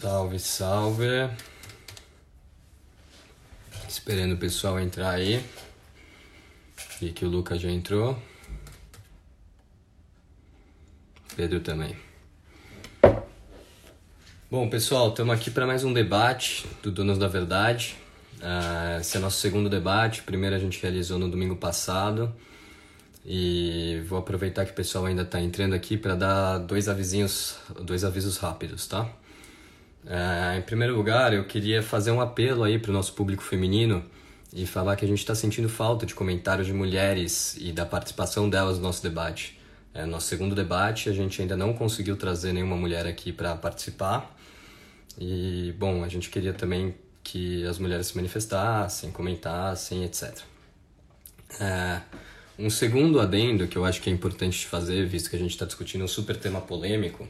Salve, salve. Esperando o pessoal entrar aí. E que o Lucas já entrou. Pedro também. Bom, pessoal, estamos aqui para mais um debate do Donos da Verdade. Uh, esse é nosso segundo debate. O primeiro a gente realizou no domingo passado. E vou aproveitar que o pessoal ainda está entrando aqui para dar dois avisinhos, dois avisos rápidos, tá? É, em primeiro lugar, eu queria fazer um apelo aí para o nosso público feminino e falar que a gente está sentindo falta de comentários de mulheres e da participação delas no nosso debate. É, nosso segundo debate, a gente ainda não conseguiu trazer nenhuma mulher aqui para participar. E, bom, a gente queria também que as mulheres se manifestassem, comentassem, etc. É, um segundo adendo que eu acho que é importante fazer, visto que a gente está discutindo um super tema polêmico,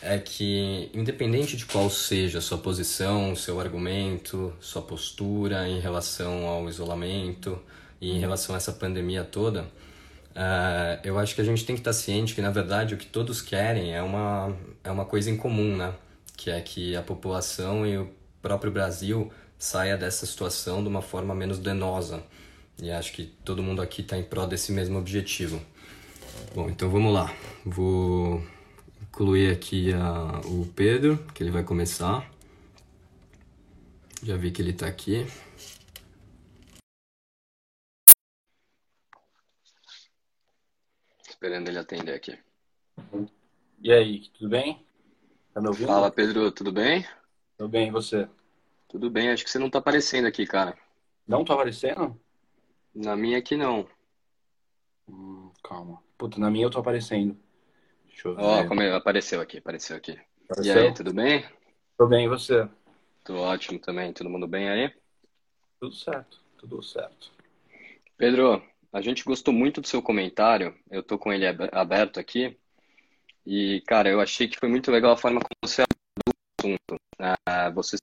é que, independente de qual seja a sua posição, seu argumento, sua postura em relação ao isolamento e em relação a essa pandemia toda, uh, eu acho que a gente tem que estar ciente que, na verdade, o que todos querem é uma, é uma coisa em comum, né? Que é que a população e o próprio Brasil saia dessa situação de uma forma menos danosa. E acho que todo mundo aqui está em prol desse mesmo objetivo. Bom, então vamos lá. Vou incluir aqui a, o Pedro, que ele vai começar. Já vi que ele está aqui. Esperando ele atender aqui. E aí, tudo bem? Tá me ouvindo? Fala, Pedro, tudo bem? Tudo bem, e você? Tudo bem, acho que você não está aparecendo aqui, cara. Não tá aparecendo? Na minha aqui não. Hum, calma. Puta, na minha eu tô aparecendo. Deixa eu ver. Ó, como apareceu aqui, apareceu aqui. Apareceu? E aí, tudo bem? Tudo bem, e você? Tudo ótimo também. Todo mundo bem aí? Tudo certo, tudo certo. Pedro, a gente gostou muito do seu comentário. Eu tô com ele aberto aqui. E, cara, eu achei que foi muito legal a forma como você abordou o assunto. Ah, você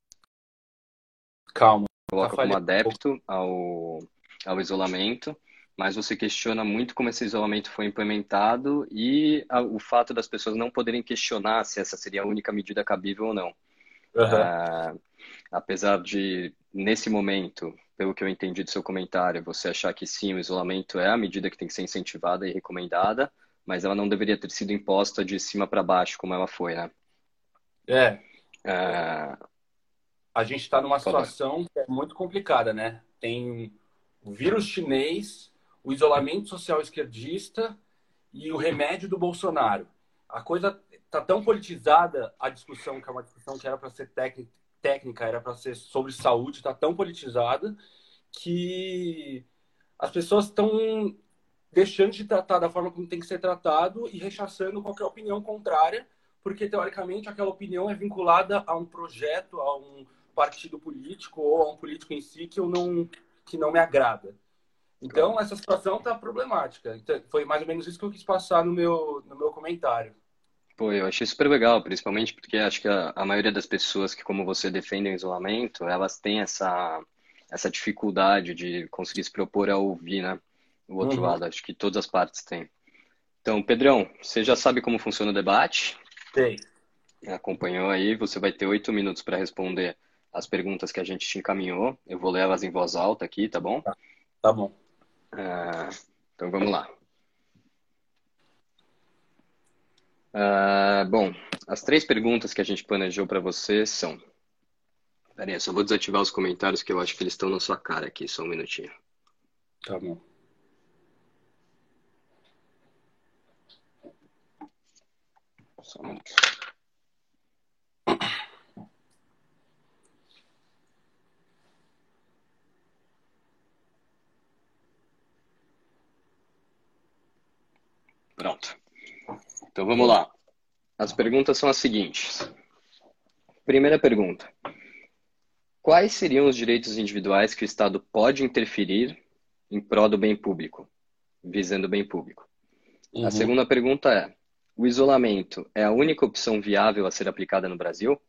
Calma. Coloca tá como adepto ao, ao isolamento mas você questiona muito como esse isolamento foi implementado e a, o fato das pessoas não poderem questionar se essa seria a única medida cabível ou não. Uhum. apesar de, nesse momento, pelo que eu entendi do seu comentário, você achar que sim, o isolamento é a medida que tem que ser incentivada e recomendada, mas ela não deveria ter sido imposta de cima para baixo, como ela foi, né? É. é... A gente está numa situação é muito complicada, né? Tem o vírus chinês o isolamento social esquerdista e o remédio do Bolsonaro. A coisa está tão politizada, a discussão, que é uma discussão que era para ser técnica, era para ser sobre saúde, está tão politizada que as pessoas estão deixando de tratar da forma como tem que ser tratado e rechaçando qualquer opinião contrária, porque teoricamente aquela opinião é vinculada a um projeto, a um partido político ou a um político em si que eu não que não me agrada. Então, essa situação está problemática. Então, foi mais ou menos isso que eu quis passar no meu, no meu comentário. Pô, eu achei super legal, principalmente porque acho que a, a maioria das pessoas que, como você, defendem o isolamento, elas têm essa, essa dificuldade de conseguir se propor a ouvir, né? O outro uhum. lado, acho que todas as partes têm. Então, Pedrão, você já sabe como funciona o debate? Sei. Acompanhou aí, você vai ter oito minutos para responder as perguntas que a gente te encaminhou. Eu vou ler elas em voz alta aqui, tá bom? Tá, tá bom. Ah, então vamos lá. Ah, bom, as três perguntas que a gente planejou para você são. Peraí, eu só vou desativar os comentários que eu acho que eles estão na sua cara aqui, só um minutinho. Tá bom. Só um minuto. Pronto. Então vamos lá. As perguntas são as seguintes. Primeira pergunta: Quais seriam os direitos individuais que o Estado pode interferir em prol do bem público, visando o bem público? Uhum. A segunda pergunta é: o isolamento é a única opção viável a ser aplicada no Brasil?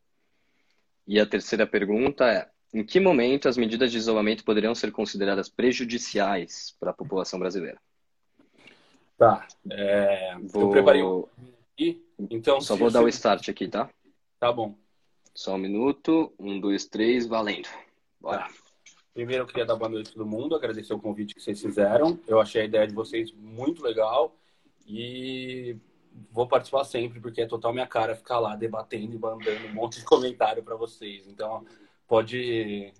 E a terceira pergunta é: em que momento as medidas de isolamento poderão ser consideradas prejudiciais para a população brasileira? Tá. É, vou... Eu preparei um... Então, Só vou dar o start aqui, tá? Tá bom. Só um minuto. Um, dois, três, valendo. Bora. Tá. Primeiro, eu queria dar boa noite a todo mundo, agradecer o convite que vocês fizeram. Eu achei a ideia de vocês muito legal e vou participar sempre, porque é total minha cara ficar lá debatendo e mandando um monte de comentário para vocês. Então, pode.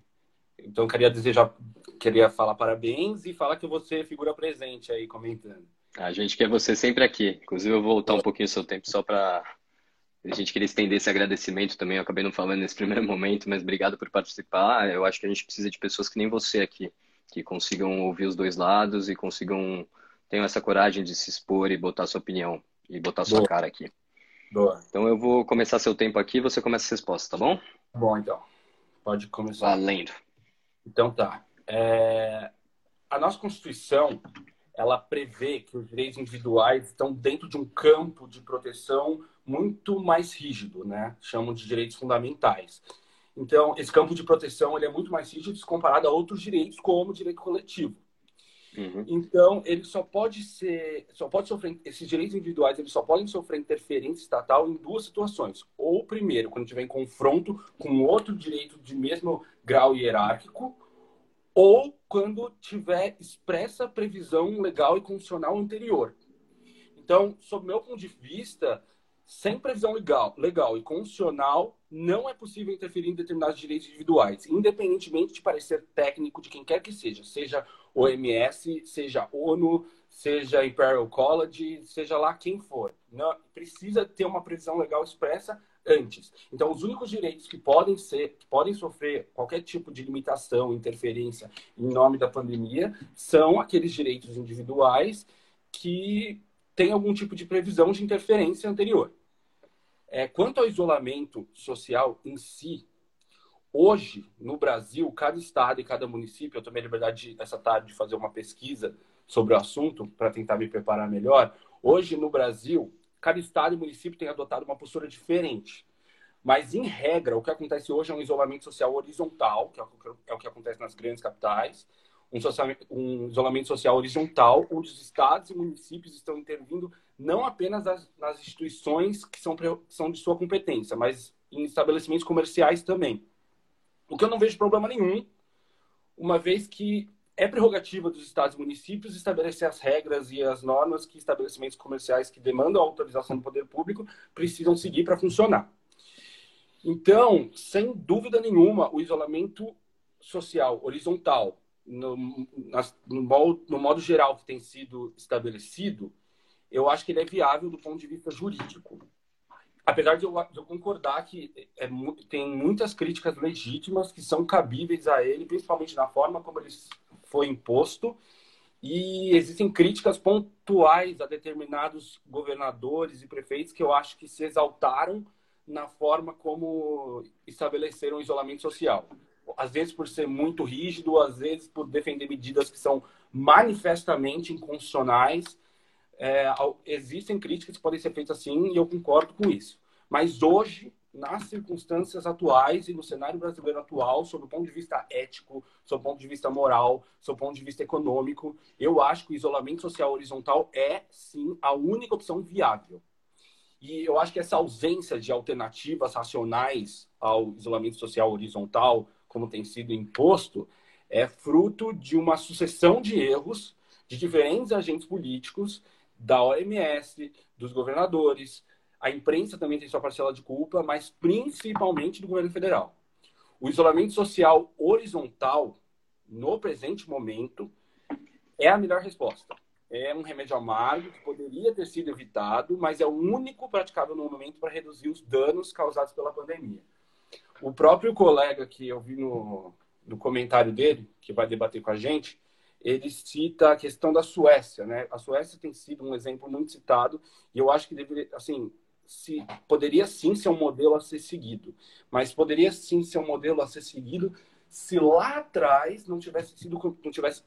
Então, eu queria desejar, queria falar parabéns e falar que você é figura presente aí comentando. A gente quer você sempre aqui. Inclusive, eu vou voltar um pouquinho o seu tempo só para a gente queria estender esse agradecimento também. Eu acabei não falando nesse primeiro momento, mas obrigado por participar. Eu acho que a gente precisa de pessoas que nem você aqui, que consigam ouvir os dois lados e consigam tenham essa coragem de se expor e botar sua opinião e botar sua Boa. cara aqui. Boa. Então eu vou começar seu tempo aqui, você começa as respostas, tá bom? Bom, então. Pode começar. Valendo. Então tá. É... A nossa Constituição, ela prevê que os direitos individuais estão dentro de um campo de proteção muito mais rígido, né? Chamam de direitos fundamentais. Então, esse campo de proteção ele é muito mais rígido comparado a outros direitos, como o direito coletivo. Uhum. Então, ele só pode ser, só pode sofrer esses direitos individuais, eles só podem sofrer interferência estatal em duas situações. Ou primeiro, quando tiver em confronto com outro direito de mesmo grau hierárquico, ou quando tiver expressa previsão legal e constitucional anterior. Então, sob meu ponto de vista, sem previsão legal, legal e constitucional, não é possível interferir em determinados direitos individuais, independentemente de parecer técnico de quem quer que seja, seja OMS, seja ONU, seja Imperial College, seja lá quem for. Não, precisa ter uma previsão legal expressa antes. Então, os únicos direitos que podem ser, que podem sofrer qualquer tipo de limitação, interferência em nome da pandemia, são aqueles direitos individuais que têm algum tipo de previsão de interferência anterior. É, quanto ao isolamento social em si, hoje, no Brasil, cada estado e cada município, eu tomei a liberdade de, essa tarde de fazer uma pesquisa sobre o assunto para tentar me preparar melhor. Hoje, no Brasil, cada estado e município tem adotado uma postura diferente. Mas, em regra, o que acontece hoje é um isolamento social horizontal, que é o que é acontece nas grandes capitais, um, social, um isolamento social horizontal, onde os estados e municípios estão intervindo não apenas nas, nas instituições que são, são de sua competência, mas em estabelecimentos comerciais também. O que eu não vejo problema nenhum, uma vez que é prerrogativa dos estados e municípios estabelecer as regras e as normas que estabelecimentos comerciais que demandam autorização do poder público precisam seguir para funcionar. Então, sem dúvida nenhuma, o isolamento social horizontal, no, no, modo, no modo geral que tem sido estabelecido, eu acho que ele é viável do ponto de vista jurídico. Apesar de eu, de eu concordar que é, tem muitas críticas legítimas que são cabíveis a ele, principalmente na forma como ele foi imposto, e existem críticas pontuais a determinados governadores e prefeitos que eu acho que se exaltaram na forma como estabeleceram o isolamento social. Às vezes por ser muito rígido, às vezes por defender medidas que são manifestamente inconstitucionais é, existem críticas que podem ser feitas assim e eu concordo com isso. Mas hoje, nas circunstâncias atuais e no cenário brasileiro atual, sob o ponto de vista ético, sob o ponto de vista moral, sob o ponto de vista econômico, eu acho que o isolamento social horizontal é, sim, a única opção viável. E eu acho que essa ausência de alternativas racionais ao isolamento social horizontal, como tem sido imposto, é fruto de uma sucessão de erros de diferentes agentes políticos da OMS, dos governadores. A imprensa também tem sua parcela de culpa, mas principalmente do governo federal. O isolamento social horizontal, no presente momento, é a melhor resposta. É um remédio amargo que poderia ter sido evitado, mas é o único praticável no momento para reduzir os danos causados pela pandemia. O próprio colega que eu vi no, no comentário dele, que vai debater com a gente, ele cita a questão da Suécia, né? A Suécia tem sido um exemplo muito citado e eu acho que deveria, assim, se poderia sim ser um modelo a ser seguido, mas poderia sim ser um modelo a ser seguido se lá atrás não tivesse sido não tivesse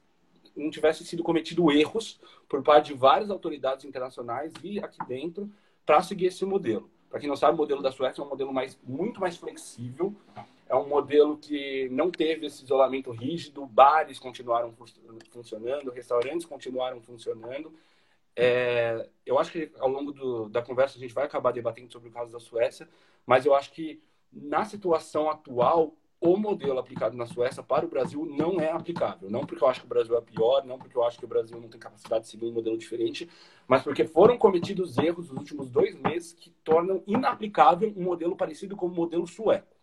não tivesse sido cometido erros por parte de várias autoridades internacionais e aqui dentro para seguir esse modelo. Para quem não sabe, o modelo da Suécia é um modelo mais, muito mais flexível, é um modelo que não teve esse isolamento rígido, bares continuaram funcionando, restaurantes continuaram funcionando. É, eu acho que ao longo do, da conversa a gente vai acabar debatendo sobre o caso da Suécia, mas eu acho que na situação atual, o modelo aplicado na Suécia para o Brasil não é aplicável. Não porque eu acho que o Brasil é pior, não porque eu acho que o Brasil não tem capacidade de seguir um modelo diferente, mas porque foram cometidos erros nos últimos dois meses que tornam inaplicável um modelo parecido com o modelo sueco.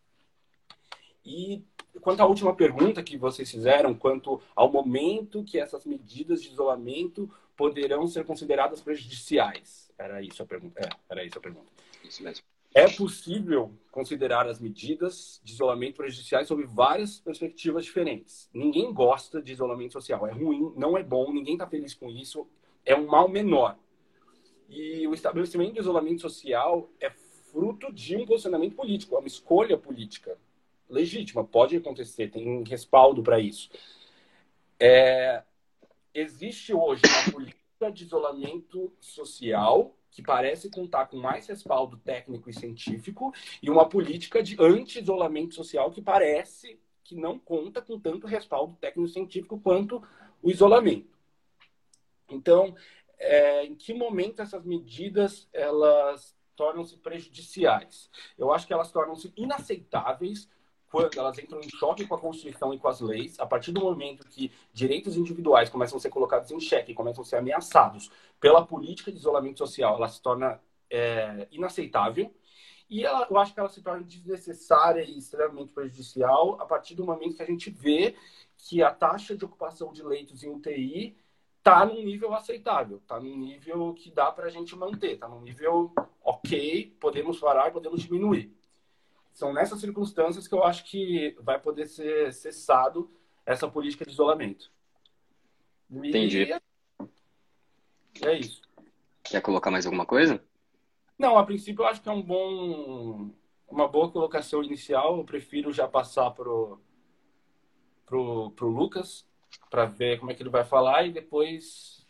E quanto à última pergunta que vocês fizeram, quanto ao momento que essas medidas de isolamento poderão ser consideradas prejudiciais, era isso a pergunta. É, era isso a pergunta. Isso mesmo. É possível considerar as medidas de isolamento prejudiciais sob várias perspectivas diferentes. Ninguém gosta de isolamento social. É ruim, não é bom, ninguém está feliz com isso. É um mal menor. E o estabelecimento de isolamento social é fruto de um posicionamento político, é uma escolha política legítima. Pode acontecer, tem respaldo para isso. É... Existe hoje uma política de isolamento social que parece contar com mais respaldo técnico e científico, e uma política de anti-isolamento social que parece que não conta com tanto respaldo técnico e científico quanto o isolamento. Então, é, em que momento essas medidas elas tornam-se prejudiciais? Eu acho que elas tornam-se inaceitáveis quando elas entram em choque com a Constituição e com as leis, a partir do momento que direitos individuais começam a ser colocados em xeque, começam a ser ameaçados pela política de isolamento social, ela se torna é, inaceitável. E ela, eu acho que ela se torna desnecessária e extremamente prejudicial a partir do momento que a gente vê que a taxa de ocupação de leitos em UTI está num nível aceitável, está num nível que dá para a gente manter, está num nível ok, podemos parar, podemos diminuir são nessas circunstâncias que eu acho que vai poder ser cessado essa política de isolamento. E Entendi. É isso. Quer colocar mais alguma coisa? Não, a princípio eu acho que é um bom, uma boa colocação inicial. Eu prefiro já passar pro pro, pro Lucas para ver como é que ele vai falar e depois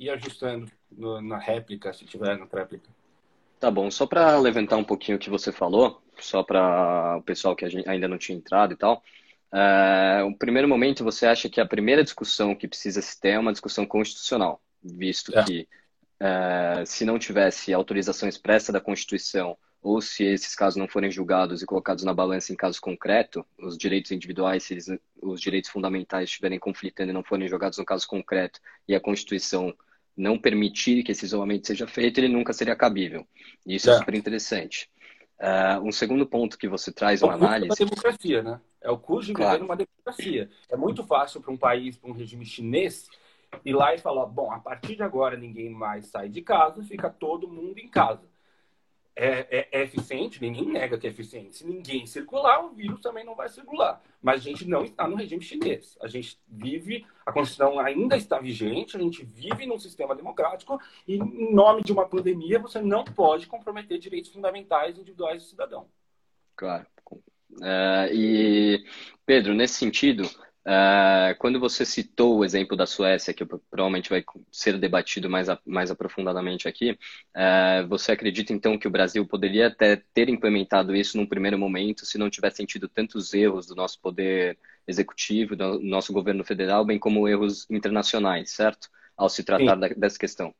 ir ajustando no, na réplica, se tiver na réplica. Tá bom, só para levantar um pouquinho o que você falou, só para o pessoal que ainda não tinha entrado e tal. É, o primeiro momento, você acha que a primeira discussão que precisa se ter é uma discussão constitucional, visto é. que é, se não tivesse autorização expressa da Constituição, ou se esses casos não forem julgados e colocados na balança em caso concreto, os direitos individuais, se eles, os direitos fundamentais estiverem conflitando e não forem jogados no caso concreto, e a Constituição não permitir que esse isolamento seja feito, ele nunca seria cabível. E isso é, é super interessante. Uh, um segundo ponto que você traz, uma análise. É democracia, né? É o custo de claro. viver numa democracia. É muito fácil para um país, para um regime chinês, ir lá e falar: bom, a partir de agora ninguém mais sai de casa, fica todo mundo em casa é, é, é, eficiente, ninguém nega que é eficiente. Se ninguém circular, o vírus também não vai circular. Mas a gente não está no regime chinês. A gente vive, a Constituição ainda está vigente, a gente vive num sistema democrático e, em nome de uma pandemia, você não pode comprometer direitos fundamentais individuais do cidadão. Claro. Uh, e, Pedro, nesse sentido, Uh, quando você citou o exemplo da Suécia, que provavelmente vai ser debatido mais, a, mais aprofundadamente aqui, uh, você acredita então que o Brasil poderia até ter implementado isso num primeiro momento se não tivesse sentido tantos erros do nosso poder executivo, do nosso governo federal, bem como erros internacionais, certo? Ao se tratar da, dessa questão.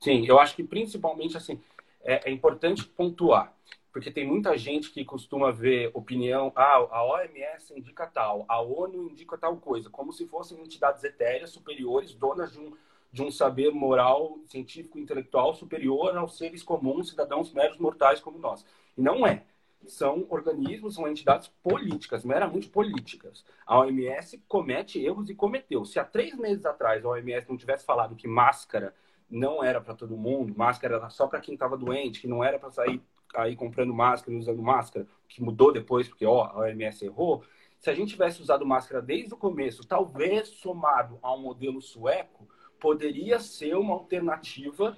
Sim, eu acho que principalmente assim é, é importante pontuar porque tem muita gente que costuma ver opinião, ah, a OMS indica tal, a ONU indica tal coisa, como se fossem entidades etéreas superiores, donas de um, de um saber moral, científico, intelectual superior aos seres comuns, cidadãos meros mortais como nós. E não é. São organismos, são entidades políticas, meramente políticas. A OMS comete erros e cometeu. Se há três meses atrás a OMS não tivesse falado que máscara não era para todo mundo, máscara era só para quem estava doente, que não era para sair aí comprando máscara usando máscara, que mudou depois, porque ó, a OMS errou. Se a gente tivesse usado máscara desde o começo, talvez somado a um modelo sueco, poderia ser uma alternativa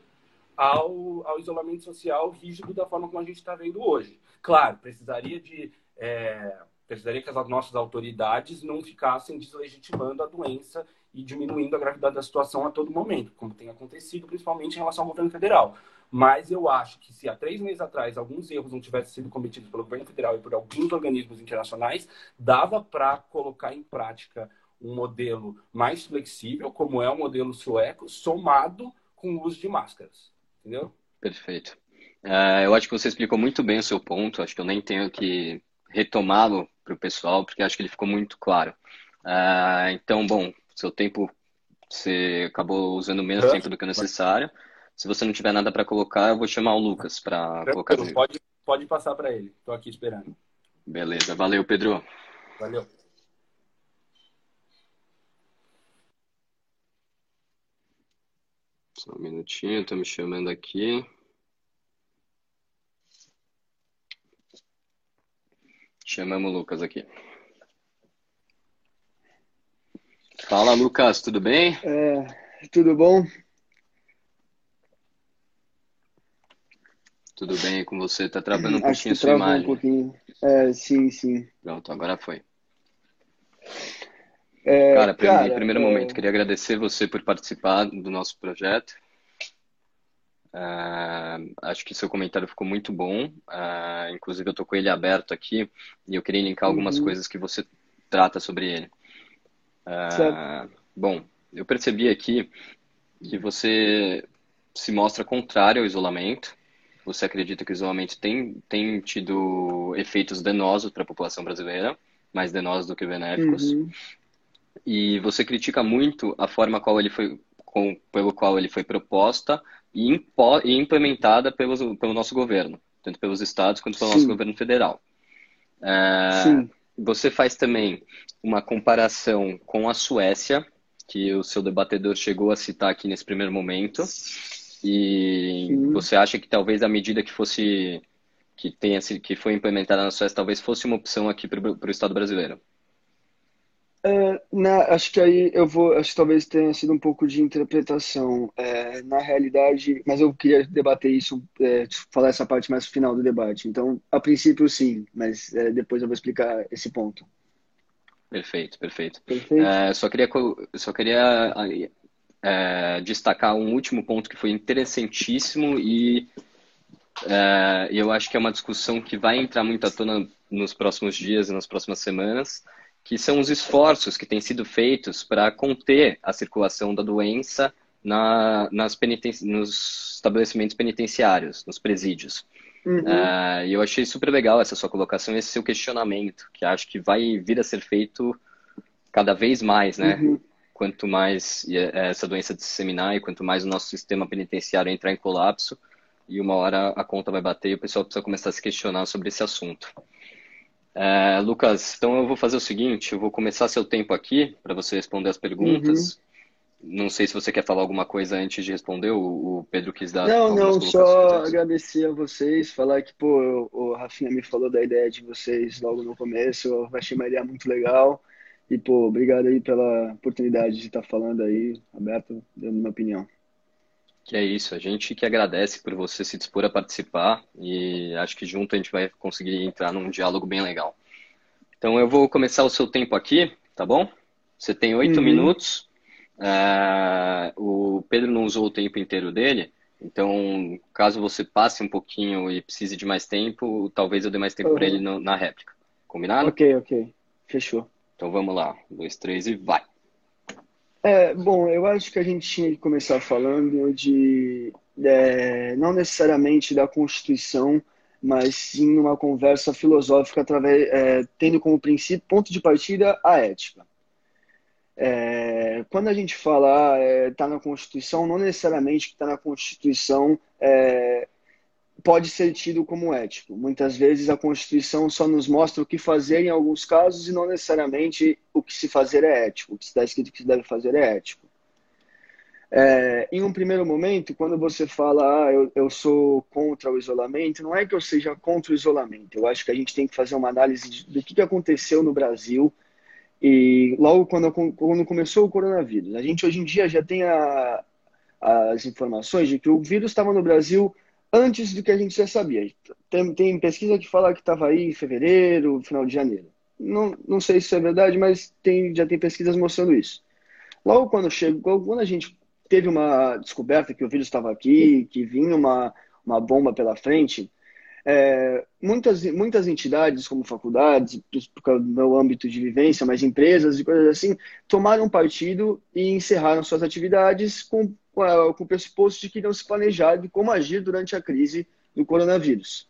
ao, ao isolamento social rígido da forma como a gente está vendo hoje. Claro, precisaria de. É, precisaria que as nossas autoridades não ficassem deslegitimando a doença e diminuindo a gravidade da situação a todo momento, como tem acontecido, principalmente em relação ao governo federal. Mas eu acho que se há três meses atrás alguns erros não tivessem sido cometidos pelo governo federal e por alguns organismos internacionais, dava para colocar em prática um modelo mais flexível, como é o modelo sueco, somado com o uso de máscaras. Entendeu? Perfeito. Uh, eu acho que você explicou muito bem o seu ponto. Acho que eu nem tenho que retomá-lo para o pessoal, porque acho que ele ficou muito claro. Uh, então, bom, seu tempo você acabou usando menos tempo do que o necessário. Se você não tiver nada para colocar, eu vou chamar o Lucas para colocar. Pode, pode passar para ele. Estou aqui esperando. Beleza, valeu, Pedro. Valeu. Só um minutinho, estou me chamando aqui. Chamamos o Lucas aqui. Fala, Lucas, tudo bem? É, tudo bom? Tudo bem com você? Tá travando um Acho pouquinho a sua imagem. Um pouquinho. É, sim, sim. Pronto, agora foi. É, cara, cara, em primeiro é... momento, queria agradecer você por participar do nosso projeto. Uh, acho que seu comentário ficou muito bom. Uh, inclusive, eu tô com ele aberto aqui e eu queria linkar algumas uhum. coisas que você trata sobre ele. Uh, bom, eu percebi aqui que você se mostra contrário ao isolamento. Você acredita que o isolamento tem, tem tido efeitos danosos para a população brasileira, mais danosos do que benéficos. Uhum. E você critica muito a forma qual ele foi, com, pelo qual ele foi proposta e, impo, e implementada pelos, pelo nosso governo, tanto pelos estados quanto pelo Sim. nosso governo federal. É, você faz também uma comparação com a Suécia, que o seu debatedor chegou a citar aqui nesse primeiro momento, e Sim. você acha que talvez a medida que fosse que tenha que foi implementada na Suécia talvez fosse uma opção aqui para o Estado brasileiro? É, na, acho que aí eu vou, acho que talvez tenha sido um pouco de interpretação. É, na realidade, mas eu queria debater isso, é, falar essa parte mais final do debate. Então, a princípio, sim, mas é, depois eu vou explicar esse ponto. Perfeito, perfeito. perfeito. É, só queria, só queria é, destacar um último ponto que foi interessantíssimo e eu acho que é uma discussão que vai entrar muito à tona nos próximos dias e nas próximas semanas que são os esforços que têm sido feitos para conter a circulação da doença na, nas nos estabelecimentos penitenciários, nos presídios. Uhum. Uh, e eu achei super legal essa sua colocação, esse seu questionamento, que acho que vai vir a ser feito cada vez mais, né? Uhum. Quanto mais é, essa doença disseminar e quanto mais o nosso sistema penitenciário entrar em colapso, e uma hora a conta vai bater e o pessoal precisa começar a se questionar sobre esse assunto. É, Lucas, então eu vou fazer o seguinte, eu vou começar seu tempo aqui para você responder as perguntas. Uhum. Não sei se você quer falar alguma coisa antes de responder, o, o Pedro quis dar. Não, não, só agradecer a vocês, falar que, pô, o Rafinha me falou da ideia de vocês logo no começo, eu achei uma ideia muito legal. E, pô, obrigado aí pela oportunidade de estar falando aí, aberto, dando minha opinião. Que é isso, a gente que agradece por você se dispor a participar e acho que junto a gente vai conseguir entrar num diálogo bem legal. Então eu vou começar o seu tempo aqui, tá bom? Você tem oito uhum. minutos. Uh, o Pedro não usou o tempo inteiro dele, então caso você passe um pouquinho e precise de mais tempo, talvez eu dê mais tempo uhum. para ele no, na réplica. Combinado? Ok, ok. Fechou. Então vamos lá. Um, dois, três e vai. É, bom, eu acho que a gente tinha que começar falando de, é, não necessariamente da Constituição, mas sim uma conversa filosófica através, é, tendo como princípio, ponto de partida, a ética. É, quando a gente fala está é, na Constituição, não necessariamente que está na Constituição é, pode ser tido como ético. Muitas vezes a Constituição só nos mostra o que fazer em alguns casos e não necessariamente o que se fazer é ético. O que está escrito que se deve fazer é ético. É, em um primeiro momento, quando você fala, ah, eu, eu sou contra o isolamento, não é que eu seja contra o isolamento. Eu acho que a gente tem que fazer uma análise do que, que aconteceu no Brasil e logo quando, quando começou o coronavírus. A gente hoje em dia já tem a, as informações de que o vírus estava no Brasil antes do que a gente já sabia. Tem, tem pesquisa que fala que estava aí em fevereiro, final de janeiro. Não, não sei se é verdade, mas tem, já tem pesquisas mostrando isso. Logo quando chegou, quando a gente teve uma descoberta que o vírus estava aqui, que vinha uma, uma bomba pela frente, é, muitas, muitas entidades, como faculdades, por causa do meu âmbito de vivência, mas empresas e coisas assim, tomaram partido e encerraram suas atividades com com o pressuposto de que não se planejar de como agir durante a crise do coronavírus.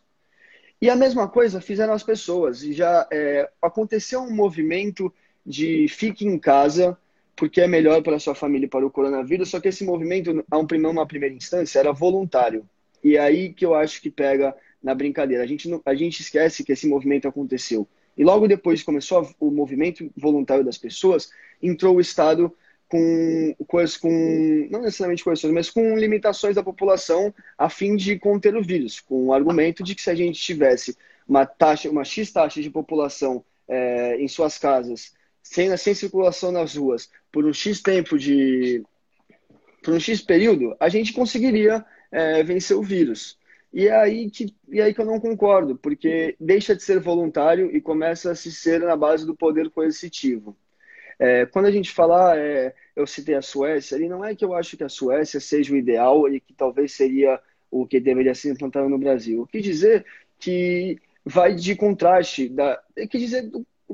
E a mesma coisa fizeram as pessoas. E já é, aconteceu um movimento de fique em casa porque é melhor para a sua família e para o coronavírus, só que esse movimento, a uma primeira instância, era voluntário. E aí que eu acho que pega na brincadeira. A gente, não, a gente esquece que esse movimento aconteceu. E logo depois começou o movimento voluntário das pessoas, entrou o Estado com coisas com não necessariamente coisas, mas com limitações da população a fim de conter o vírus, com o argumento de que se a gente tivesse uma taxa, uma x taxa de população é, em suas casas, sem, sem circulação nas ruas, por um x tempo de por um x período, a gente conseguiria é, vencer o vírus. E é aí que, e é aí que eu não concordo, porque deixa de ser voluntário e começa a se ser na base do poder coercitivo. É, quando a gente fala, é, eu citei a Suécia, ali não é que eu acho que a Suécia seja o ideal e que talvez seria o que deveria ser implantado no Brasil. O que dizer que vai de contraste, da, que dizer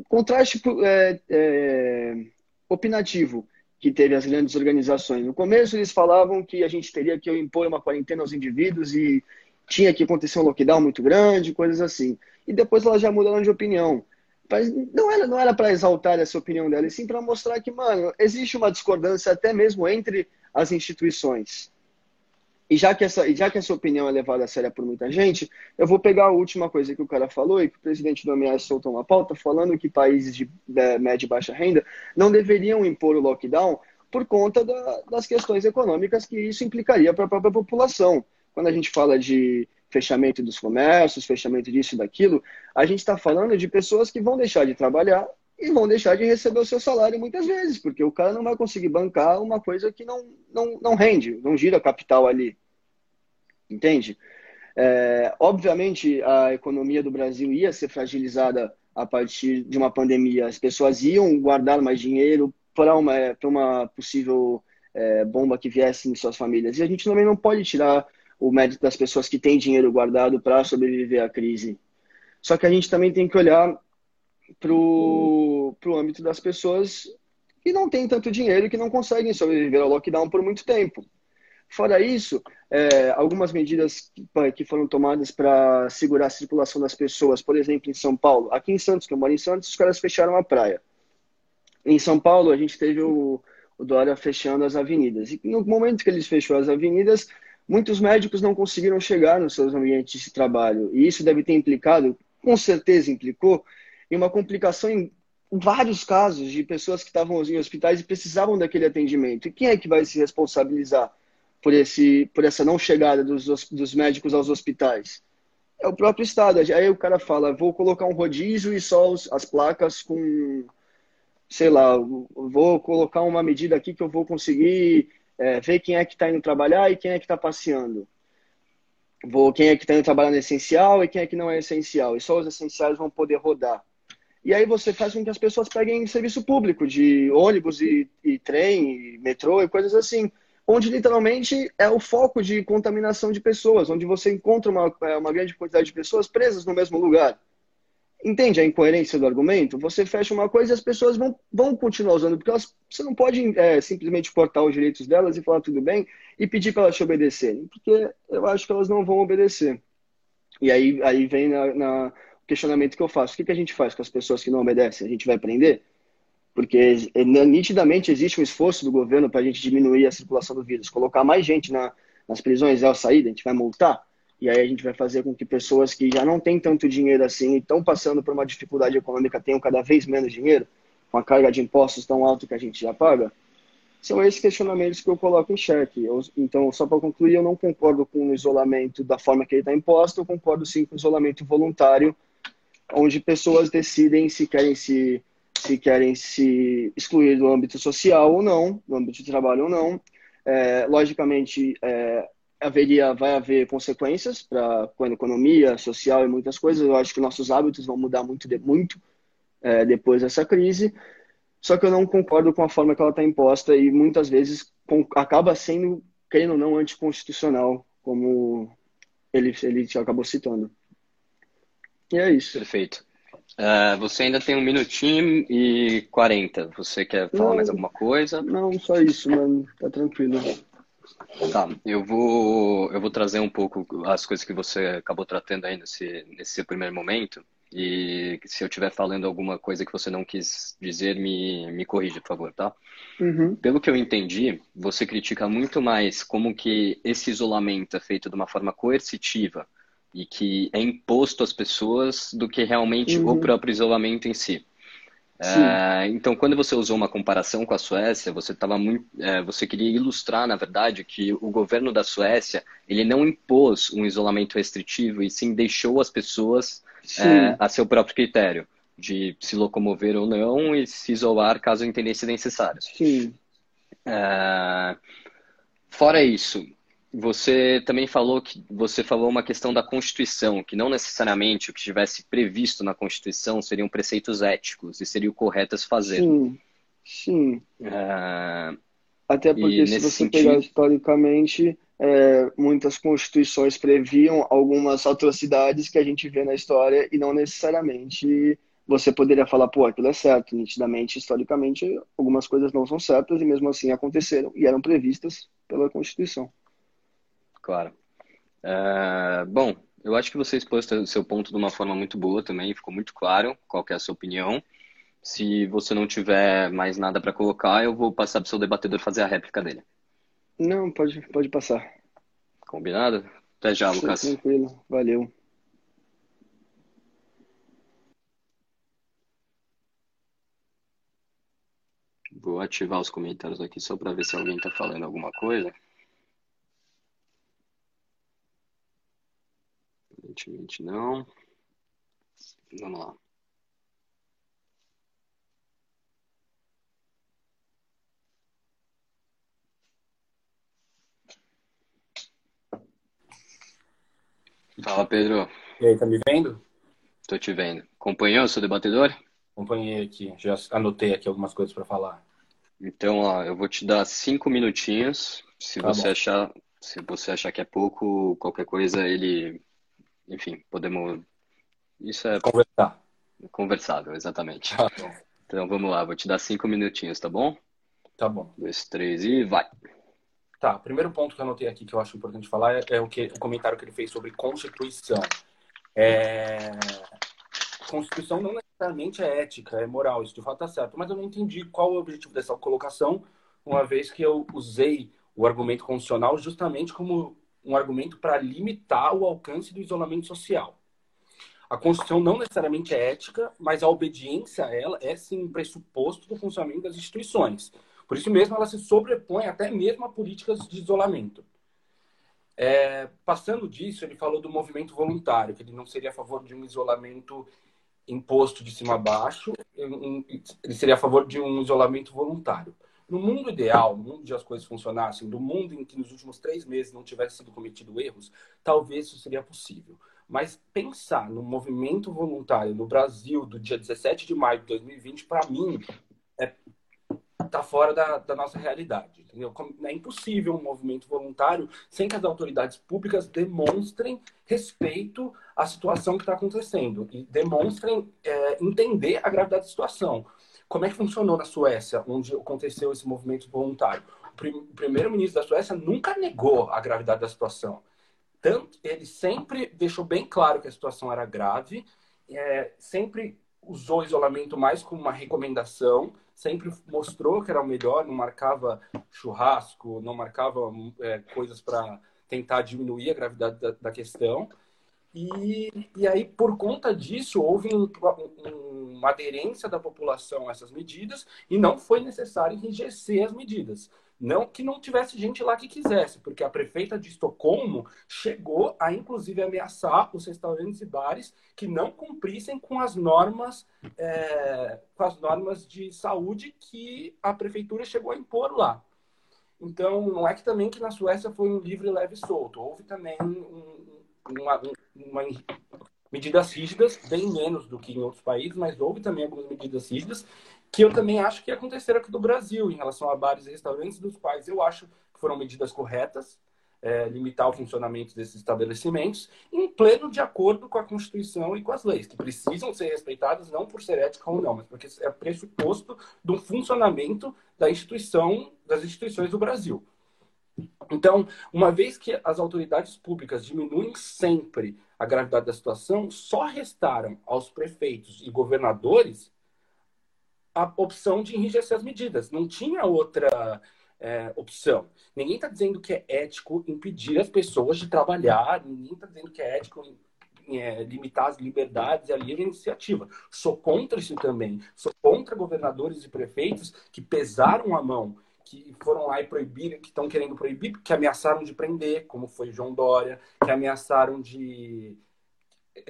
contraste é, é, opinativo que teve as grandes organizações. No começo eles falavam que a gente teria que impor uma quarentena aos indivíduos e tinha que acontecer um lockdown muito grande, coisas assim. E depois elas já mudaram de opinião. Mas não era não era para exaltar essa opinião dela, e sim para mostrar que, mano, existe uma discordância até mesmo entre as instituições. E já que essa, já que essa opinião é levada a sério por muita gente, eu vou pegar a última coisa que o cara falou e que o presidente do OMS soltou uma pauta falando que países de, de média e baixa renda não deveriam impor o lockdown por conta da, das questões econômicas que isso implicaria para a própria população. Quando a gente fala de fechamento dos comércios, fechamento disso e daquilo, a gente está falando de pessoas que vão deixar de trabalhar e vão deixar de receber o seu salário muitas vezes, porque o cara não vai conseguir bancar uma coisa que não, não, não rende, não gira capital ali. Entende? É, obviamente, a economia do Brasil ia ser fragilizada a partir de uma pandemia. As pessoas iam guardar mais dinheiro para uma, uma possível é, bomba que viesse em suas famílias. E a gente também não pode tirar o mérito das pessoas que têm dinheiro guardado para sobreviver à crise. Só que a gente também tem que olhar para o âmbito das pessoas que não têm tanto dinheiro e que não conseguem sobreviver ao lockdown por muito tempo. Fora isso, é, algumas medidas que foram tomadas para segurar a circulação das pessoas, por exemplo, em São Paulo. Aqui em Santos, que eu moro em Santos, os caras fecharam a praia. Em São Paulo, a gente teve o, o Dória fechando as avenidas. E no momento que eles fechou as avenidas, muitos médicos não conseguiram chegar nos seus ambientes de trabalho. E isso deve ter implicado, com certeza implicou, em uma complicação em vários casos de pessoas que estavam em hospitais e precisavam daquele atendimento. E quem é que vai se responsabilizar por, esse, por essa não chegada dos, dos médicos aos hospitais? É o próprio Estado. Aí o cara fala, vou colocar um rodízio e só os, as placas com, sei lá, vou colocar uma medida aqui que eu vou conseguir é, ver quem é que está indo trabalhar e quem é que está passeando. Vou, quem é que está indo trabalhar no essencial e quem é que não é essencial. E só os essenciais vão poder rodar. E aí você faz com que as pessoas peguem serviço público, de ônibus e, e trem, e metrô e coisas assim. Onde literalmente é o foco de contaminação de pessoas, onde você encontra uma, é, uma grande quantidade de pessoas presas no mesmo lugar. Entende a incoerência do argumento? Você fecha uma coisa e as pessoas vão, vão continuar usando, porque elas, você não pode é, simplesmente cortar os direitos delas e falar tudo bem e pedir para elas te obedecerem, porque eu acho que elas não vão obedecer. E aí, aí vem na, na questionamento que eu faço: o que, que a gente faz com as pessoas que não obedecem? A gente vai prender? Porque é, nitidamente existe um esforço do governo para a gente diminuir a circulação do vírus, colocar mais gente na, nas prisões é a saída, a gente vai multar. E aí a gente vai fazer com que pessoas que já não têm tanto dinheiro assim e estão passando por uma dificuldade econômica tenham cada vez menos dinheiro, com a carga de impostos tão alta que a gente já paga. São esses questionamentos que eu coloco em xeque. Eu, então, só para concluir, eu não concordo com o isolamento da forma que ele está imposto, eu concordo sim com o isolamento voluntário, onde pessoas decidem se querem se, se querem se excluir do âmbito social ou não, do âmbito de trabalho ou não. É, logicamente, é, haveria, vai haver consequências para a economia, social e muitas coisas. Eu acho que nossos hábitos vão mudar muito, de, muito é, depois dessa crise. Só que eu não concordo com a forma que ela está imposta e muitas vezes com, acaba sendo, querendo ou não, anticonstitucional, como ele, ele acabou citando. E é isso. Perfeito. Uh, você ainda tem um minutinho e 40. Você quer falar não, mais alguma coisa? Não, só isso, mano. Tá tranquilo. Tá, eu vou, eu vou trazer um pouco as coisas que você acabou tratando aí nesse, nesse primeiro momento. E se eu estiver falando alguma coisa que você não quis dizer, me, me corrija, por favor, tá? Uhum. Pelo que eu entendi, você critica muito mais como que esse isolamento é feito de uma forma coercitiva e que é imposto às pessoas do que realmente uhum. o próprio isolamento em si. É, então, quando você usou uma comparação com a Suécia, você estava muito, é, você queria ilustrar, na verdade, que o governo da Suécia ele não impôs um isolamento restritivo e sim deixou as pessoas é, a seu próprio critério de se locomover ou não e se isolar caso entendesse necessário. Sim. É, fora isso, você também falou que você falou uma questão da Constituição, que não necessariamente o que estivesse previsto na Constituição seriam preceitos éticos e seria o correto a se fazer. Sim, sim. É... Até porque se você sentido... pegar historicamente, é, muitas constituições previam algumas atrocidades que a gente vê na história e não necessariamente você poderia falar, pô, aquilo é certo. Nitidamente, historicamente, algumas coisas não são certas e mesmo assim aconteceram e eram previstas pela Constituição. Claro. É, bom, eu acho que você expôs o seu ponto de uma forma muito boa também, ficou muito claro qual é a sua opinião. Se você não tiver mais nada para colocar, eu vou passar para o seu debatedor fazer a réplica dele. Não, pode, pode passar. Combinado? Até já, Lucas. Tranquilo, valeu. Vou ativar os comentários aqui só para ver se alguém está falando alguma coisa. Aparentemente não. Vamos lá. Fala, Pedro. E aí, tá me vendo? Tô te vendo. Acompanhou o seu debatedor? Acompanhei aqui. Já anotei aqui algumas coisas para falar. Então, ó, eu vou te dar cinco minutinhos. Se tá você bom. achar, se você achar que é pouco, qualquer coisa ele enfim, podemos. Isso é. Conversar. Conversável, exatamente. Tá então vamos lá, vou te dar cinco minutinhos, tá bom? Tá bom. Dois, três e vai. Tá, o primeiro ponto que eu anotei aqui que eu acho importante falar é, é o, que, o comentário que ele fez sobre Constituição. É... Constituição não necessariamente é ética, é moral, isso de fato tá certo, mas eu não entendi qual é o objetivo dessa colocação, uma vez que eu usei o argumento constitucional justamente como um argumento para limitar o alcance do isolamento social. A Constituição não necessariamente é ética, mas a obediência a ela é sim um pressuposto do funcionamento das instituições. Por isso mesmo, ela se sobrepõe até mesmo a políticas de isolamento. É, passando disso, ele falou do movimento voluntário, que ele não seria a favor de um isolamento imposto de cima a baixo, ele seria a favor de um isolamento voluntário. No mundo ideal, no mundo onde as coisas funcionassem, do mundo em que nos últimos três meses não tivesse sido cometido erros, talvez isso seria possível. Mas pensar no movimento voluntário no Brasil do dia 17 de maio de 2020, para mim, é tá fora da, da, nossa realidade, entendeu? É impossível um movimento voluntário sem que as autoridades públicas demonstrem respeito à situação que está acontecendo e demonstrem é, entender a gravidade da situação. Como é que funcionou na Suécia, onde aconteceu esse movimento voluntário? O primeiro-ministro da Suécia nunca negou a gravidade da situação. Tanto, ele sempre deixou bem claro que a situação era grave, é, sempre usou o isolamento mais como uma recomendação, sempre mostrou que era o melhor, não marcava churrasco, não marcava é, coisas para tentar diminuir a gravidade da, da questão. E, e aí, por conta disso, houve um, um, uma aderência da população a essas medidas e não foi necessário enrijecer as medidas. Não que não tivesse gente lá que quisesse, porque a prefeita de Estocolmo chegou a, inclusive, ameaçar os restaurantes e bares que não cumprissem com as normas, é, com as normas de saúde que a prefeitura chegou a impor lá. Então, não é que também que na Suécia foi um livre, leve e solto. Houve também um, uma, uma, medidas rígidas, bem menos do que em outros países, mas houve também algumas medidas rígidas que eu também acho que aconteceram aqui no Brasil em relação a bares e restaurantes, dos quais eu acho que foram medidas corretas, é, limitar o funcionamento desses estabelecimentos, em pleno de acordo com a Constituição e com as leis, que precisam ser respeitadas não por ser ética ou não, mas porque é pressuposto do funcionamento da instituição, das instituições do Brasil. Então, uma vez que as autoridades públicas diminuem sempre a gravidade da situação, só restaram aos prefeitos e governadores a opção de enrijecer as medidas. Não tinha outra é, opção. Ninguém está dizendo que é ético impedir as pessoas de trabalhar, ninguém está dizendo que é ético é, limitar as liberdades e a livre iniciativa. Sou contra isso também. Sou contra governadores e prefeitos que pesaram a mão que foram lá e proibiram, que estão querendo proibir, que ameaçaram de prender, como foi João Dória, que ameaçaram de,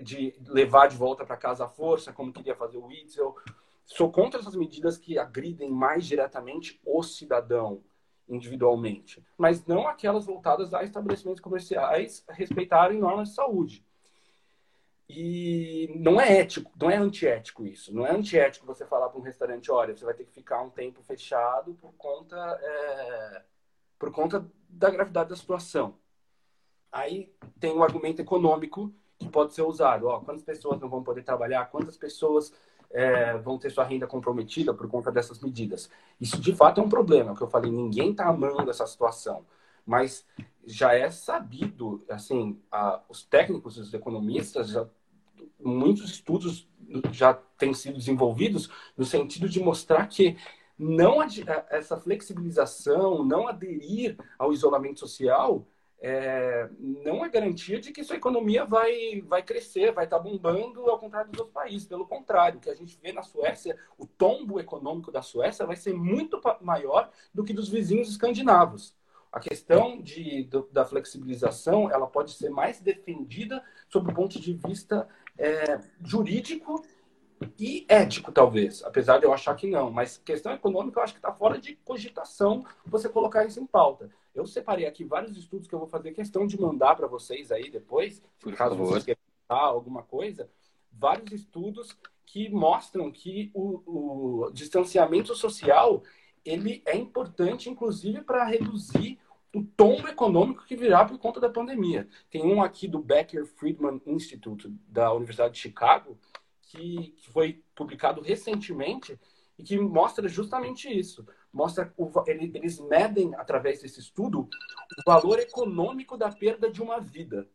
de levar de volta para casa à força, como queria fazer o Witzel. Sou contra essas medidas que agridem mais diretamente o cidadão individualmente, mas não aquelas voltadas a estabelecimentos comerciais respeitarem normas de saúde. E não é ético, não é antiético isso. Não é antiético você falar para um restaurante, olha, você vai ter que ficar um tempo fechado por conta, é, por conta da gravidade da situação. Aí tem um argumento econômico que pode ser usado. Ó, quantas pessoas não vão poder trabalhar? Quantas pessoas é, vão ter sua renda comprometida por conta dessas medidas? Isso, de fato, é um problema. É o que eu falei, ninguém está amando essa situação. Mas já é sabido, assim, a, os técnicos, os economistas, já, muitos estudos já têm sido desenvolvidos no sentido de mostrar que não essa flexibilização, não aderir ao isolamento social, é, não é garantia de que sua economia vai, vai crescer, vai estar bombando, ao contrário dos outros países. Pelo contrário, o que a gente vê na Suécia, o tombo econômico da Suécia vai ser muito maior do que dos vizinhos escandinavos. A questão de, da flexibilização ela pode ser mais defendida sob o ponto de vista é, jurídico e ético, talvez, apesar de eu achar que não. Mas questão econômica, eu acho que está fora de cogitação você colocar isso em pauta. Eu separei aqui vários estudos que eu vou fazer questão de mandar para vocês aí depois, Por caso favor. vocês queiram alguma coisa. Vários estudos que mostram que o, o distanciamento social ele é importante, inclusive, para reduzir o tombo econômico que virá por conta da pandemia. Tem um aqui do Becker Friedman Institute, da Universidade de Chicago, que, que foi publicado recentemente e que mostra justamente isso. Mostra o, eles medem, através desse estudo, o valor econômico da perda de uma vida.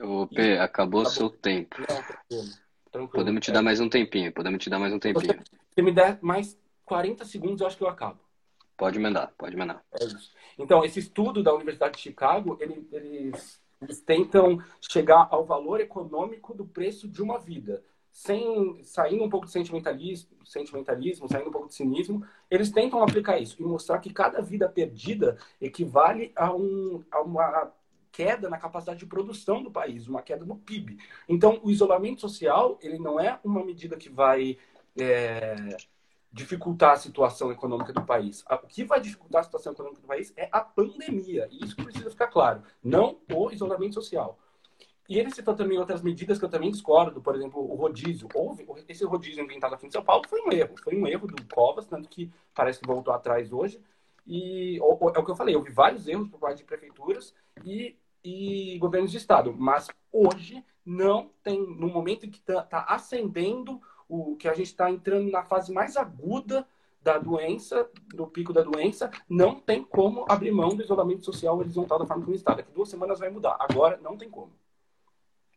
Ô, P, acabou o seu tempo. Não, tranquilo, tranquilo. Podemos te é. dar mais um tempinho, podemos te dar mais um tempinho. Se você me der mais 40 segundos, eu acho que eu acabo. Pode emendar, pode emendar. É então, esse estudo da Universidade de Chicago, ele, eles, eles tentam chegar ao valor econômico do preço de uma vida. Sem saindo um pouco de sentimentalismo, sentimentalismo, saindo um pouco de cinismo, eles tentam aplicar isso e mostrar que cada vida perdida equivale a, um, a uma queda na capacidade de produção do país, uma queda no PIB. Então, o isolamento social ele não é uma medida que vai é, dificultar a situação econômica do país. O que vai dificultar a situação econômica do país é a pandemia. E isso precisa ficar claro. Não o isolamento social. E ele citou também outras medidas que eu também discordo, por exemplo, o rodízio. Houve, esse rodízio inventado aqui em São Paulo foi um erro. Foi um erro do Covas, tanto que parece que voltou atrás hoje. E é o que eu falei, houve vários erros por parte de prefeituras e, e governos de estado. Mas hoje não tem, no momento em que está tá ascendendo o que a gente está entrando na fase mais aguda da doença, do pico da doença, não tem como abrir mão do isolamento social horizontal da forma como está. Daqui duas semanas vai mudar. Agora não tem como.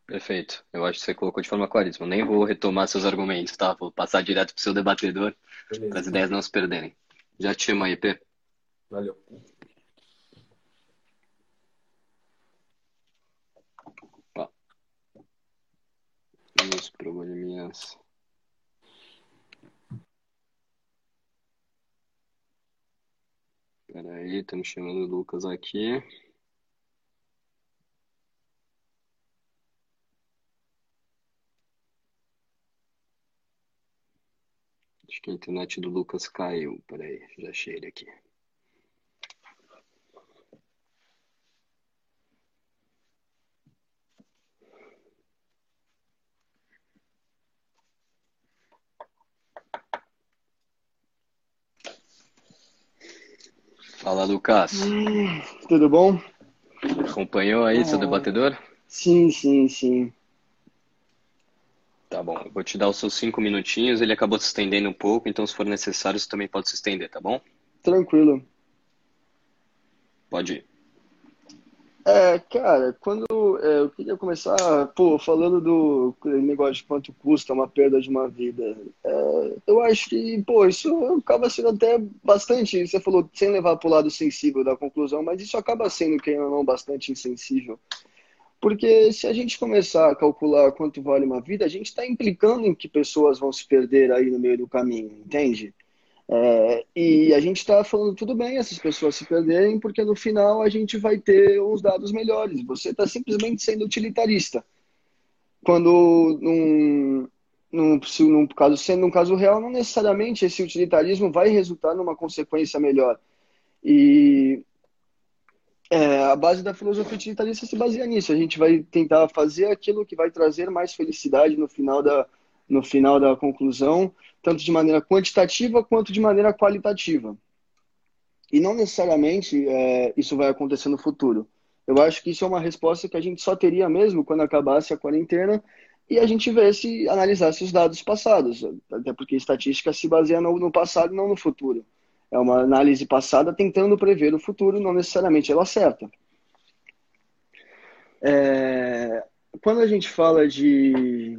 Perfeito. Eu acho que você colocou de forma claríssima. Nem vou retomar seus argumentos, tá? Vou passar direto para o seu debatedor, para as ideias não se perderem. Já te chamo aí, P. Valeu. Vamos probleminhas. Espera aí, estamos chamando o Lucas aqui. Acho que a internet do Lucas caiu. Peraí, já achei ele aqui. Fala, Lucas. Hum, tudo bom? Acompanhou aí seu debatedor? Sim, sim, sim. Tá bom, eu vou te dar os seus cinco minutinhos. Ele acabou se estendendo um pouco, então se for necessário, você também pode se estender, tá bom? Tranquilo. Pode ir. É, cara, quando é, eu queria começar, pô, falando do negócio de quanto custa uma perda de uma vida, é, eu acho que, pô, isso acaba sendo até bastante, você falou sem levar para o lado sensível da conclusão, mas isso acaba sendo, quem ou não, bastante insensível. Porque se a gente começar a calcular quanto vale uma vida, a gente está implicando em que pessoas vão se perder aí no meio do caminho, entende? É, e a gente está falando tudo bem essas pessoas se perderem, porque no final a gente vai ter uns dados melhores. Você está simplesmente sendo utilitarista. Quando num, num, num, caso, sendo um caso real, não necessariamente esse utilitarismo vai resultar numa consequência melhor. E é, a base da filosofia utilitarista se baseia nisso. A gente vai tentar fazer aquilo que vai trazer mais felicidade no final da, no final da conclusão, tanto de maneira quantitativa quanto de maneira qualitativa. E não necessariamente é, isso vai acontecer no futuro. Eu acho que isso é uma resposta que a gente só teria mesmo quando acabasse a quarentena e a gente vesse, analisasse os dados passados, até porque estatística se baseia no, no passado e não no futuro. É uma análise passada tentando prever o futuro, não necessariamente ela acerta. É, quando a gente fala de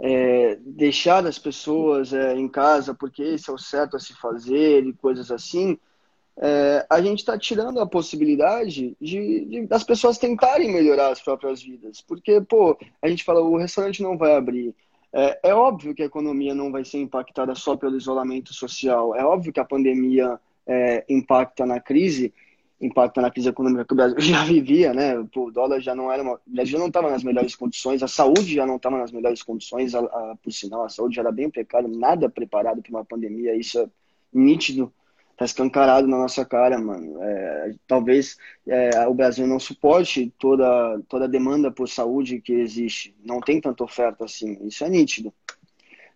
é, deixar as pessoas é, em casa porque esse é o certo a se fazer e coisas assim, é, a gente está tirando a possibilidade de, de, das pessoas tentarem melhorar as próprias vidas. Porque, pô, a gente fala, o restaurante não vai abrir. É, é óbvio que a economia não vai ser impactada só pelo isolamento social. É óbvio que a pandemia é, impacta na crise, impacto na crise econômica que o Brasil já vivia, né? o dólar já não era uma, já não estava nas melhores condições, a saúde já não estava nas melhores condições, a, a, por sinal, a saúde já era bem precária, nada preparado para uma pandemia, isso é nítido, tá escancarado na nossa cara, mano. É, talvez é, o Brasil não suporte toda toda a demanda por saúde que existe, não tem tanta oferta assim, isso é nítido.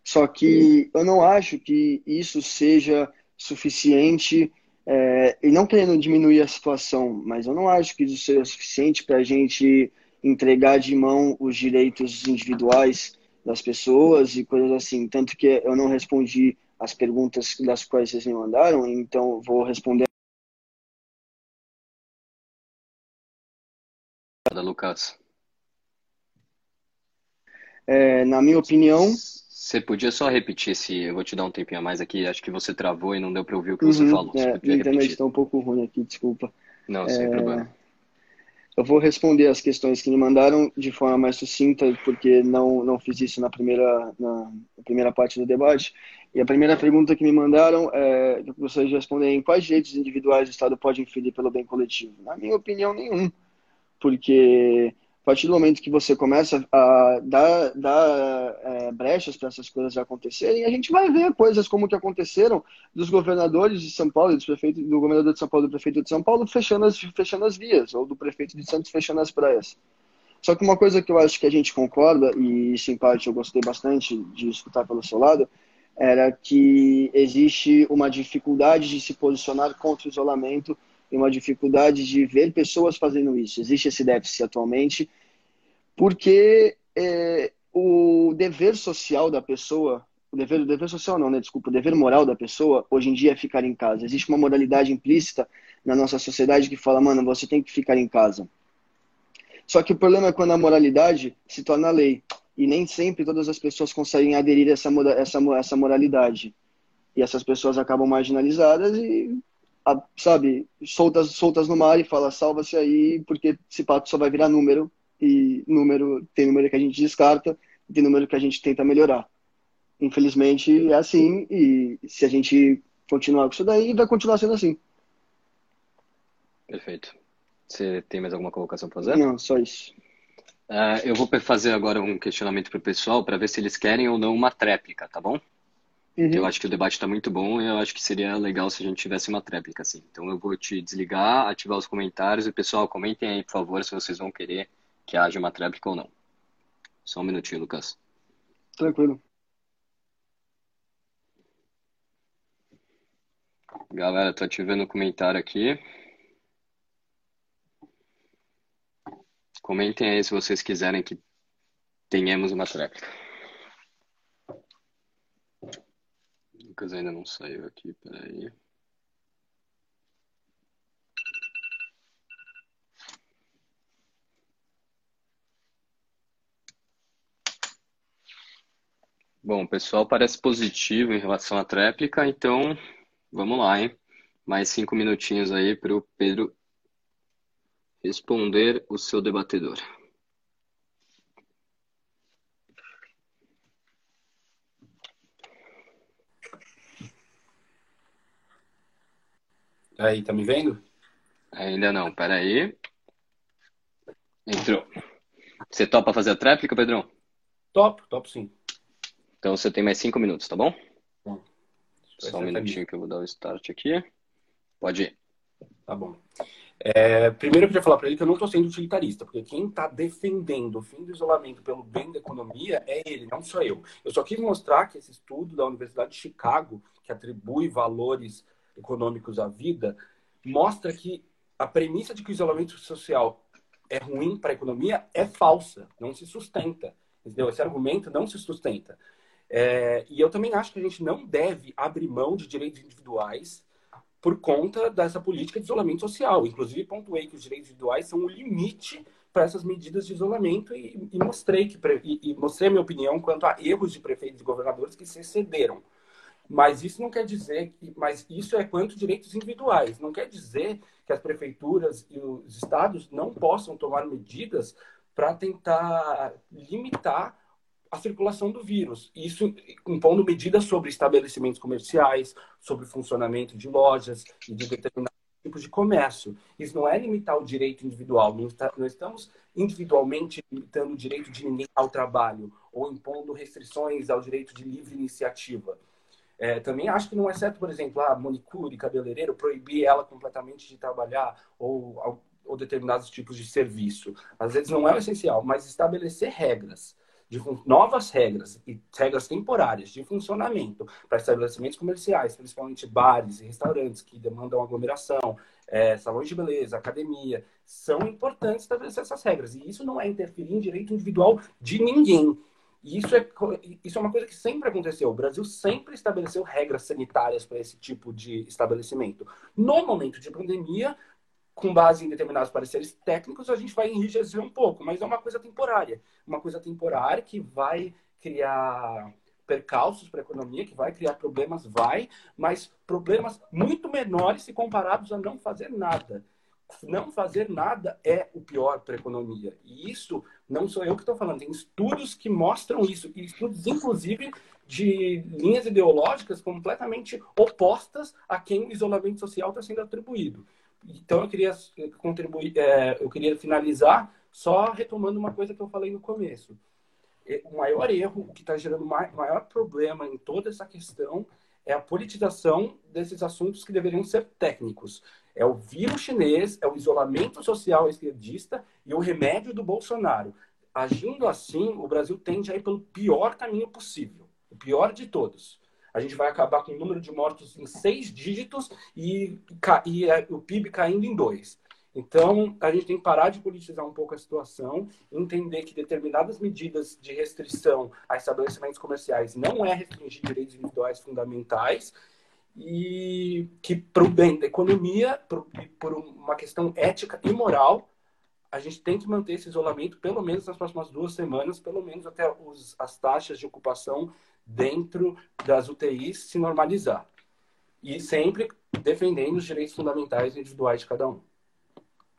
Só que eu não acho que isso seja suficiente é, e não querendo diminuir a situação, mas eu não acho que isso seja suficiente para a gente entregar de mão os direitos individuais das pessoas e coisas assim. Tanto que eu não respondi as perguntas das quais vocês me mandaram, então vou responder. Lucas. É, na minha opinião, você podia só repetir se eu vou te dar um tempinho a mais aqui, acho que você travou e não deu para ouvir o que você uhum, falou. Você é, a internet está um pouco ruim aqui, desculpa. Não, sem é... problema. Eu vou responder as questões que me mandaram de forma mais sucinta, porque não, não fiz isso na primeira, na, na primeira parte do debate. E a primeira pergunta que me mandaram é que eu gostaria de responder em quais direitos individuais o Estado pode inferir pelo bem coletivo? Na minha opinião, nenhum. Porque a partir do momento que você começa a dar, dar é, brechas para essas coisas acontecerem, a gente vai ver coisas como que aconteceram dos governadores de São Paulo, dos prefeitos, do governador de São Paulo, do prefeito de São Paulo, fechando as, fechando as vias, ou do prefeito de Santos fechando as praias. Só que uma coisa que eu acho que a gente concorda, e isso em parte eu gostei bastante de escutar pelo seu lado, era que existe uma dificuldade de se posicionar contra o isolamento tem uma dificuldade de ver pessoas fazendo isso. Existe esse déficit atualmente, porque é, o dever social da pessoa, o dever, o dever social não, né? Desculpa, o dever moral da pessoa hoje em dia é ficar em casa. Existe uma moralidade implícita na nossa sociedade que fala, mano, você tem que ficar em casa. Só que o problema é quando a moralidade se torna lei. E nem sempre todas as pessoas conseguem aderir a essa, essa, essa moralidade. E essas pessoas acabam marginalizadas e sabe, soltas, soltas no mar e fala, salva-se aí, porque esse pato só vai virar número, e número, tem número que a gente descarta, e tem número que a gente tenta melhorar. Infelizmente é assim, e se a gente continuar com isso daí, vai continuar sendo assim. Perfeito. Você tem mais alguma colocação para fazer? Não, só isso. Uh, eu vou fazer agora um questionamento para o pessoal para ver se eles querem ou não uma tréplica, tá bom? Uhum. Eu acho que o debate está muito bom e eu acho que seria legal se a gente tivesse uma tréplica, assim. Então eu vou te desligar, ativar os comentários e pessoal, comentem aí, por favor, se vocês vão querer que haja uma tréplica ou não. Só um minutinho, Lucas. Tranquilo. Galera, tô ativando o comentário aqui. Comentem aí se vocês quiserem que tenhamos uma tréplica. Lucas ainda não saiu aqui, peraí. Bom, pessoal parece positivo em relação à tréplica, então vamos lá, hein? Mais cinco minutinhos aí para o Pedro responder o seu debatedor. Aí, tá me vendo? Ainda não, peraí. Entrou. Você topa fazer a tréplica, Pedrão? Top, top sim. Então você tem mais cinco minutos, tá bom? Bom, Só um minutinho que eu vou dar o start aqui. Pode ir. Tá bom. É, primeiro eu queria falar para ele que eu não estou sendo utilitarista, porque quem está defendendo o fim do isolamento pelo bem da economia é ele, não sou eu. Eu só quis mostrar que esse estudo da Universidade de Chicago, que atribui valores econômicos à vida, mostra que a premissa de que o isolamento social é ruim para a economia é falsa, não se sustenta. Entendeu? Esse argumento não se sustenta. É, e eu também acho que a gente não deve abrir mão de direitos individuais por conta dessa política de isolamento social. Inclusive, pontuei que os direitos individuais são o limite para essas medidas de isolamento e, e mostrei que e, e, mostrei a minha opinião quanto a erros de prefeitos e governadores que se excederam. Mas isso não quer dizer que, mas isso é quanto direitos individuais. Não quer dizer que as prefeituras e os estados não possam tomar medidas para tentar limitar a circulação do vírus. Isso impondo medidas sobre estabelecimentos comerciais, sobre funcionamento de lojas e de determinados tipos de comércio. Isso não é limitar o direito individual. Não, está, não estamos individualmente limitando o direito de ninguém ao trabalho ou impondo restrições ao direito de livre iniciativa. É, também acho que não é certo, por exemplo, a manicure, cabeleireiro, proibir ela completamente de trabalhar ou, ou determinados tipos de serviço. Às vezes não é o essencial, mas estabelecer regras de novas regras e regras temporárias de funcionamento para estabelecimentos comerciais, principalmente bares e restaurantes que demandam aglomeração, é, salões de beleza, academia, são importantes estabelecer essas regras. E isso não é interferir em direito individual de ninguém. E isso é, isso é uma coisa que sempre aconteceu. O Brasil sempre estabeleceu regras sanitárias para esse tipo de estabelecimento. No momento de pandemia, com base em determinados pareceres técnicos, a gente vai enrijecer um pouco, mas é uma coisa temporária. Uma coisa temporária que vai criar percalços para a economia, que vai criar problemas, vai, mas problemas muito menores se comparados a não fazer nada. Não fazer nada é o pior para a economia. E isso não sou eu que estou falando, tem estudos que mostram isso, e estudos, inclusive, de linhas ideológicas completamente opostas a quem o isolamento social está sendo atribuído. Então eu queria contribuir, é, eu queria finalizar só retomando uma coisa que eu falei no começo. O maior erro, o que está gerando o maior problema em toda essa questão é a politização desses assuntos que deveriam ser técnicos. É o vírus chinês, é o isolamento social esquerdista e o remédio do Bolsonaro. Agindo assim, o Brasil tende a ir pelo pior caminho possível, o pior de todos a gente vai acabar com o número de mortos em seis dígitos e, e é, o PIB caindo em dois. Então, a gente tem que parar de politizar um pouco a situação, entender que determinadas medidas de restrição a estabelecimentos comerciais não é restringir direitos individuais fundamentais e que, para o bem da economia, por, uma questão ética e moral, a gente tem que manter esse isolamento pelo menos nas próximas duas semanas, pelo menos até os, as taxas de ocupação dentro das UTIs se normalizar. E sempre defendendo os direitos fundamentais individuais de cada um.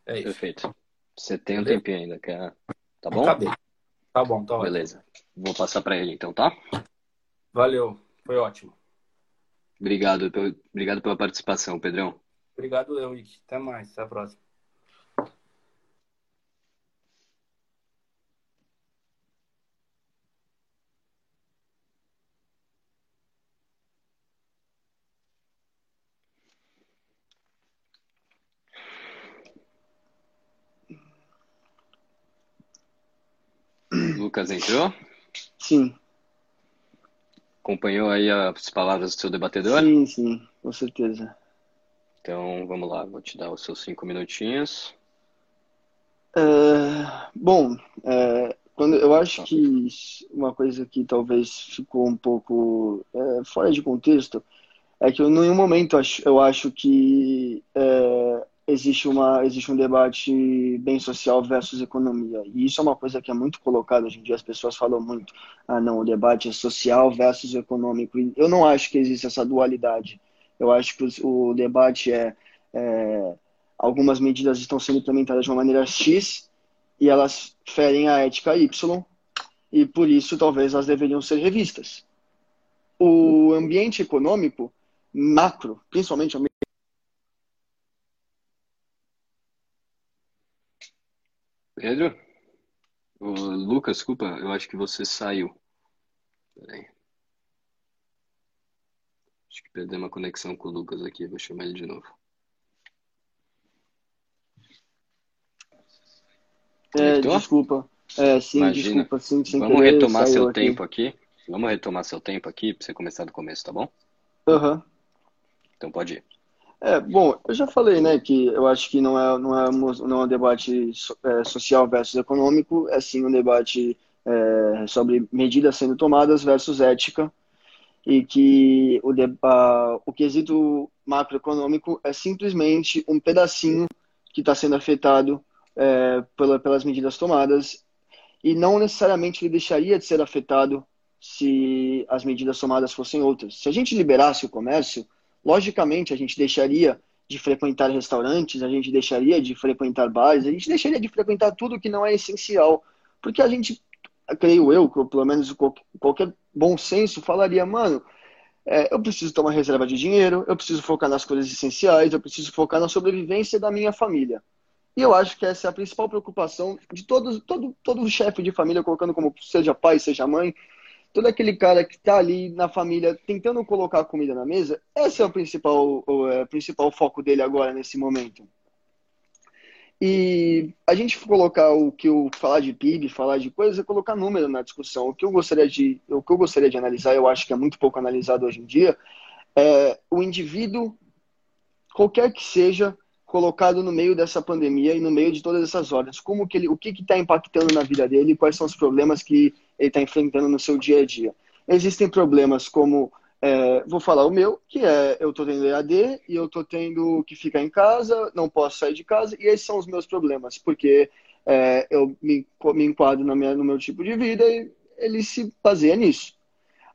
É isso. Perfeito. Você tem um tempinho ainda, quer... tá bom? Acabei. Tá bom, tá Beleza. Vou passar para ele então, tá? Valeu, foi ótimo. Obrigado, obrigado pela participação, Pedrão. Obrigado, eu, Até mais, até a próxima. Lucas entrou? Sim. Acompanhou aí as palavras do seu debatedor? Sim, sim, com certeza. Então, vamos lá, vou te dar os seus cinco minutinhos. É, bom, é, quando eu acho tá. que uma coisa que talvez ficou um pouco é, fora de contexto é que eu, em nenhum momento acho, eu acho que existe, uma, existe um debate bem social versus economia. E isso é uma coisa que é muito colocada hoje em dia. As pessoas falam muito, ah, não, o debate é social versus econômico. E eu não acho que existe essa dualidade. Eu acho que o, debate é, é, algumas medidas estão sendo implementadas de uma maneira X e elas ferem a ética Y e por isso talvez elas deveriam ser revistas. O ambiente econômico macro, principalmente o Pedro? Lucas, desculpa, eu acho que você saiu. Peraí. Acho que perdeu uma conexão com o Lucas aqui, vou chamar ele de novo. É, desculpa. É, sim, Imagina. desculpa, sim, sem Vamos retomar seu aqui. tempo aqui. Vamos retomar seu tempo aqui para você começar do começo, tá bom? Aham. Uhum. Então pode ir. É, bom, eu já falei, né, que eu acho que não é, não é, não é um debate é, social versus econômico, é sim um debate é, sobre medidas sendo tomadas versus ética, e que o, de, a, o quesito macroeconômico é simplesmente um pedacinho que está sendo afetado é, pela, pelas medidas tomadas, e não necessariamente ele deixaria de ser afetado se as medidas tomadas fossem outras. Se a gente liberasse o comércio, logicamente a gente deixaria de frequentar restaurantes, a gente deixaria de frequentar bares, a gente deixaria de frequentar tudo que não é essencial, porque a gente, creio eu, pelo menos qualquer bom senso falaria, mano, é, eu preciso uma reserva de dinheiro, eu preciso focar nas coisas essenciais, eu preciso focar na sobrevivência da minha família. E eu acho que essa é a principal preocupação de todos, todo, todo chefe de família, colocando como seja pai, seja mãe, todo aquele cara que está ali na família tentando colocar comida na mesa, esse é o principal, o, é, principal foco dele agora, nesse momento. E a gente colocar o que eu falar de PIB, falar de coisas, é colocar número na discussão. O que eu gostaria de, o que eu gostaria de analisar, eu acho que é muito pouco analisado hoje em dia, é o indivíduo, qualquer que seja, colocado no meio dessa pandemia e no meio de todas essas horas. Como que ele, o que está impactando na vida dele, quais são os problemas que ele está enfrentando no seu dia a dia. Existem problemas como, é, vou falar o meu, que é eu estou tendo EAD e eu estou tendo que ficar em casa, não posso sair de casa, e esses são os meus problemas, porque é, eu me, me enquadro minha, no meu tipo de vida e ele se baseia nisso.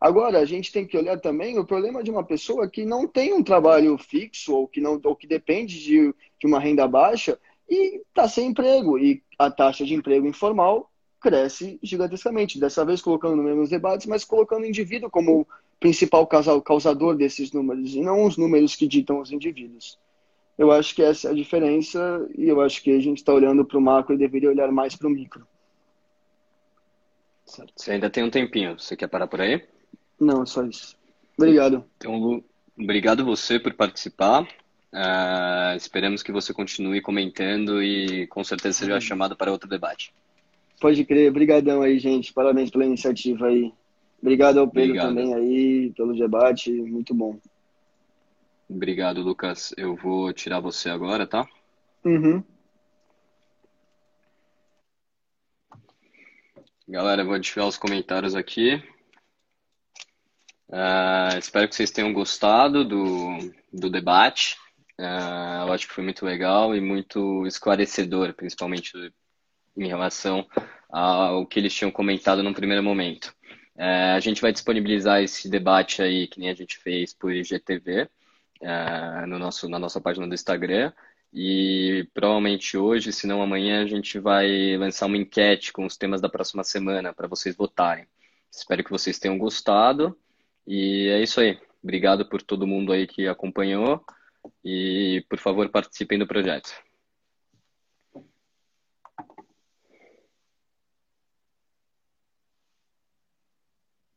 Agora, a gente tem que olhar também o problema de uma pessoa que não tem um trabalho fixo ou que, não, ou que depende de, de uma renda baixa e está sem emprego. E a taxa de emprego informal cresce gigantescamente. Dessa vez colocando no mesmo debates, mas colocando o indivíduo como principal causador desses números, e não os números que ditam os indivíduos. Eu acho que essa é a diferença, e eu acho que a gente está olhando para o macro e deveria olhar mais para o micro. Certo. Você ainda tem um tempinho. Você quer parar por aí? Não, só isso. Obrigado. Então, Lu, obrigado você por participar. Uh, esperamos que você continue comentando e com certeza seja chamado para outro debate. Pode crer, brigadão aí, gente. Parabéns pela iniciativa aí. Obrigado ao Pedro Obrigado. também aí pelo debate, muito bom. Obrigado, Lucas. Eu vou tirar você agora, tá? Uhum. Galera, vou desfiar os comentários aqui. Uh, espero que vocês tenham gostado do, do debate. Uh, eu acho que foi muito legal e muito esclarecedor, principalmente em relação ao que eles tinham comentado no primeiro momento. É, a gente vai disponibilizar esse debate aí, que nem a gente fez por IGTV, no nosso, na nossa página do Instagram. E provavelmente hoje, se não amanhã, a gente vai lançar uma enquete com os temas da próxima semana para vocês votarem. Espero que vocês tenham gostado. E é isso aí. Obrigado por todo mundo aí que acompanhou. E, por favor, participem do projeto.